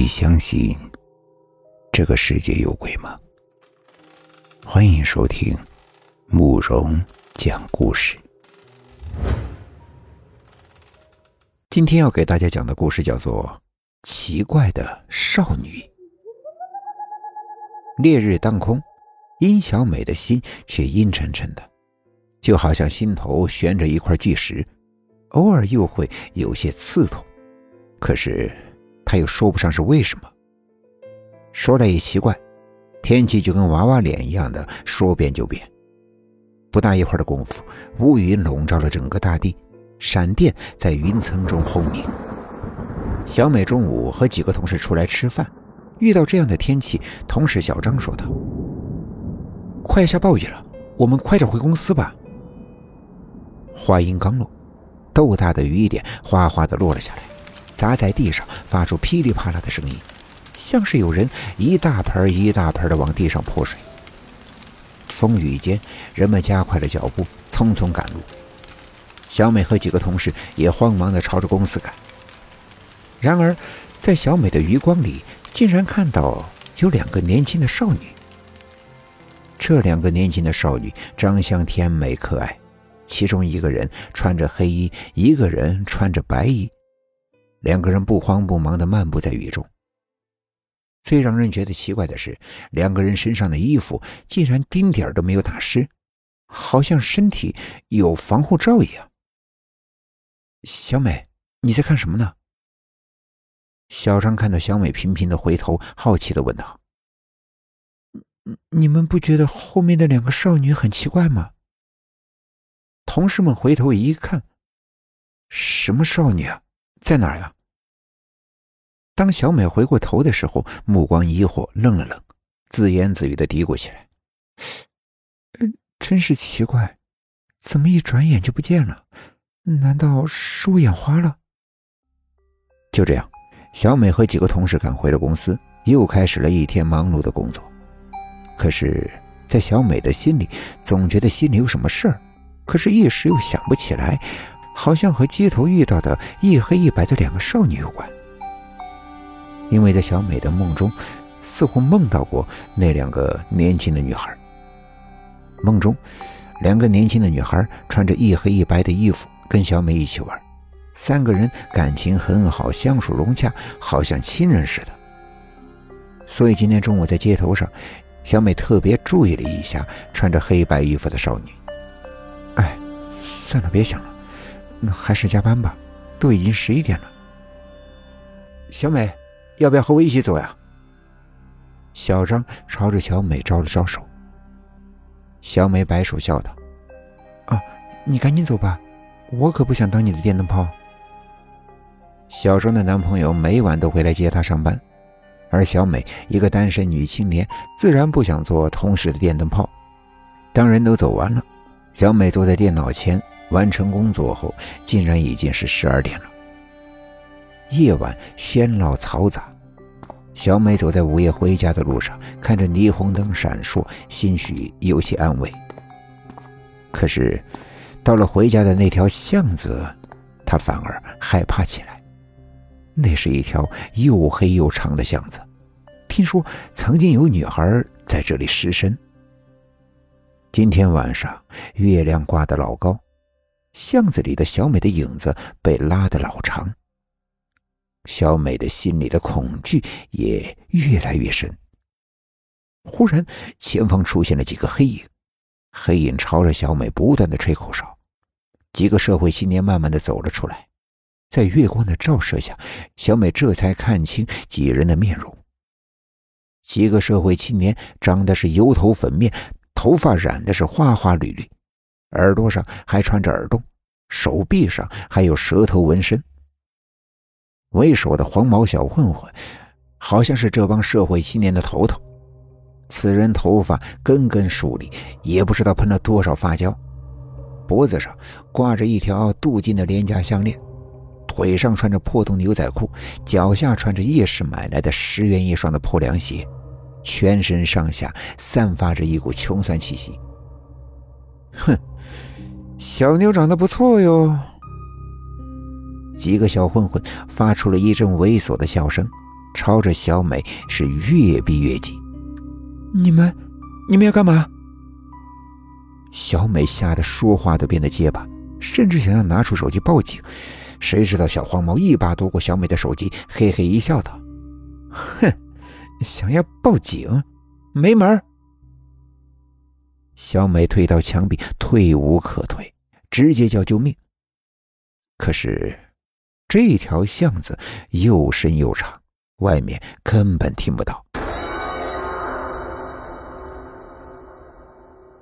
你相信这个世界有鬼吗？欢迎收听慕容讲故事。今天要给大家讲的故事叫做《奇怪的少女》。烈日当空，殷小美的心却阴沉沉的，就好像心头悬着一块巨石，偶尔又会有些刺痛。可是，他又说不上是为什么。说来也奇怪，天气就跟娃娃脸一样的，说变就变。不大一会儿的功夫，乌云笼罩了整个大地，闪电在云层中轰鸣。小美中午和几个同事出来吃饭，遇到这样的天气，同事小张说道：“快下暴雨了，我们快点回公司吧。”话音刚落，豆大的雨点哗哗的落了下来。砸在地上，发出噼里啪啦的声音，像是有人一大盆一大盆的往地上泼水。风雨间，人们加快了脚步，匆匆赶路。小美和几个同事也慌忙地朝着公司赶。然而，在小美的余光里，竟然看到有两个年轻的少女。这两个年轻的少女长相甜美可爱，其中一个人穿着黑衣，一个人穿着白衣。两个人不慌不忙地漫步在雨中。最让人觉得奇怪的是，两个人身上的衣服竟然丁点都没有打湿，好像身体有防护罩一样。小美，你在看什么呢？小张看到小美频频的回头，好奇的问道：“你们不觉得后面的两个少女很奇怪吗？”同事们回头一看，什么少女啊？在哪儿呀？当小美回过头的时候，目光疑惑，愣了愣，自言自语的嘀咕起来：“真是奇怪，怎么一转眼就不见了？难道是我眼花了？”就这样，小美和几个同事赶回了公司，又开始了一天忙碌的工作。可是，在小美的心里，总觉得心里有什么事儿，可是一时又想不起来。好像和街头遇到的一黑一白的两个少女有关，因为在小美的梦中，似乎梦到过那两个年轻的女孩。梦中，两个年轻的女孩穿着一黑一白的衣服，跟小美一起玩，三个人感情很好，相处融洽，好像亲人似的。所以今天中午在街头上，小美特别注意了一下穿着黑白衣服的少女。哎，算了，别想了。那还是加班吧，都已经十一点了。小美，要不要和我一起走呀？小张朝着小美招了招手。小美摆手笑道：“啊，你赶紧走吧，我可不想当你的电灯泡。”小张的男朋友每晚都会来接她上班，而小美一个单身女青年，自然不想做同事的电灯泡。当人都走完了，小美坐在电脑前。完成工作后，竟然已经是十二点了。夜晚喧闹嘈杂，小美走在午夜回家的路上，看着霓虹灯闪烁，心许有些安慰。可是，到了回家的那条巷子，她反而害怕起来。那是一条又黑又长的巷子，听说曾经有女孩在这里失身。今天晚上，月亮挂得老高。巷子里的小美的影子被拉得老长，小美的心里的恐惧也越来越深。忽然，前方出现了几个黑影，黑影朝着小美不断的吹口哨。几个社会青年慢慢的走了出来，在月光的照射下，小美这才看清几人的面容。几个社会青年长得是油头粉面，头发染的是花花绿绿。耳朵上还穿着耳洞，手臂上还有蛇头纹身。为首的黄毛小混混，好像是这帮社会青年的头头。此人头发根根竖立，也不知道喷了多少发胶。脖子上挂着一条镀金的廉价项链，腿上穿着破洞牛仔裤，脚下穿着夜市买来的十元一双的破凉鞋，全身上下散发着一股穷酸气息。哼！小妞长得不错哟。几个小混混发出了一阵猥琐的笑声，朝着小美是越逼越近。你们，你们要干嘛？小美吓得说话都变得结巴，甚至想要拿出手机报警。谁知道小黄毛一把夺过小美的手机，嘿嘿一笑，道：“哼，想要报警，没门！”小美退到墙壁，退无可退，直接叫救命。可是这条巷子又深又长，外面根本听不到。